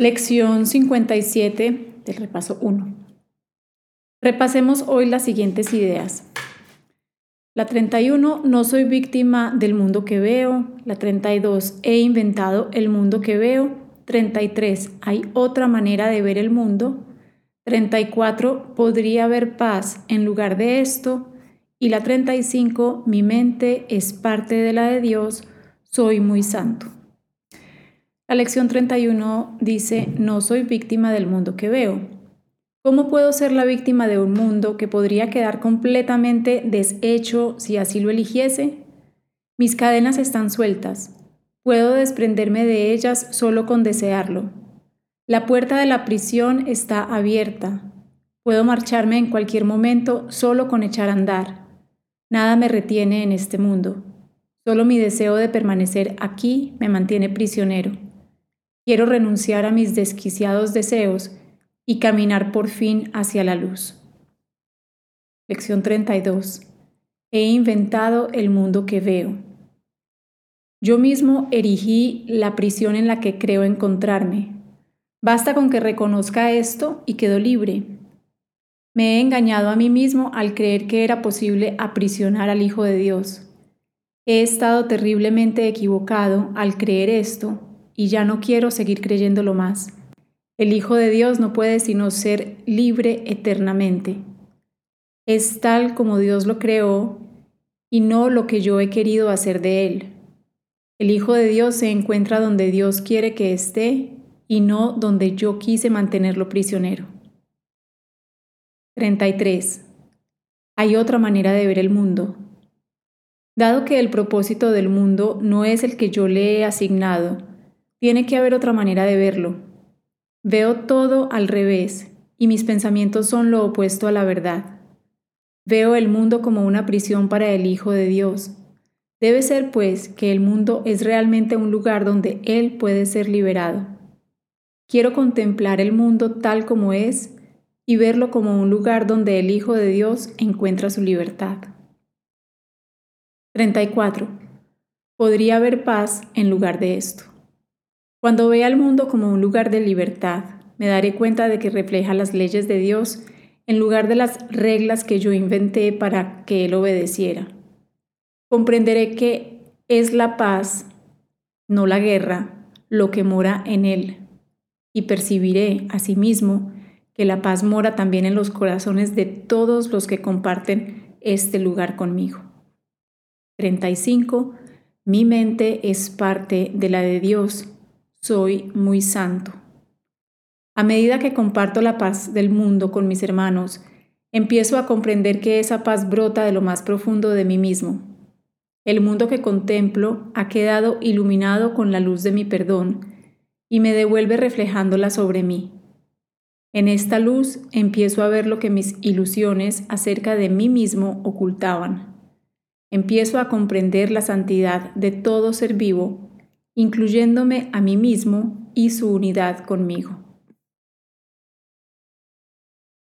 Lección 57 del repaso 1. Repasemos hoy las siguientes ideas. La 31, no soy víctima del mundo que veo. La 32, he inventado el mundo que veo. 33, hay otra manera de ver el mundo. 34, podría haber paz en lugar de esto. Y la 35, mi mente es parte de la de Dios, soy muy santo. La lección 31 dice, no soy víctima del mundo que veo. ¿Cómo puedo ser la víctima de un mundo que podría quedar completamente deshecho si así lo eligiese? Mis cadenas están sueltas. Puedo desprenderme de ellas solo con desearlo. La puerta de la prisión está abierta. Puedo marcharme en cualquier momento solo con echar a andar. Nada me retiene en este mundo. Solo mi deseo de permanecer aquí me mantiene prisionero. Quiero renunciar a mis desquiciados deseos y caminar por fin hacia la luz. Lección 32. He inventado el mundo que veo. Yo mismo erigí la prisión en la que creo encontrarme. Basta con que reconozca esto y quedo libre. Me he engañado a mí mismo al creer que era posible aprisionar al Hijo de Dios. He estado terriblemente equivocado al creer esto y ya no quiero seguir creyéndolo más. El Hijo de Dios no puede sino ser libre eternamente. Es tal como Dios lo creó y no lo que yo he querido hacer de él. El Hijo de Dios se encuentra donde Dios quiere que esté y no donde yo quise mantenerlo prisionero. 33. Hay otra manera de ver el mundo. Dado que el propósito del mundo no es el que yo le he asignado, tiene que haber otra manera de verlo. Veo todo al revés y mis pensamientos son lo opuesto a la verdad. Veo el mundo como una prisión para el Hijo de Dios. Debe ser, pues, que el mundo es realmente un lugar donde Él puede ser liberado. Quiero contemplar el mundo tal como es y verlo como un lugar donde el Hijo de Dios encuentra su libertad. 34. Podría haber paz en lugar de esto. Cuando vea el mundo como un lugar de libertad, me daré cuenta de que refleja las leyes de Dios en lugar de las reglas que yo inventé para que Él obedeciera. Comprenderé que es la paz, no la guerra, lo que mora en Él. Y percibiré, asimismo, que la paz mora también en los corazones de todos los que comparten este lugar conmigo. 35. Mi mente es parte de la de Dios soy muy santo. A medida que comparto la paz del mundo con mis hermanos, empiezo a comprender que esa paz brota de lo más profundo de mí mismo. El mundo que contemplo ha quedado iluminado con la luz de mi perdón y me devuelve reflejándola sobre mí. En esta luz empiezo a ver lo que mis ilusiones acerca de mí mismo ocultaban. Empiezo a comprender la santidad de todo ser vivo incluyéndome a mí mismo y su unidad conmigo.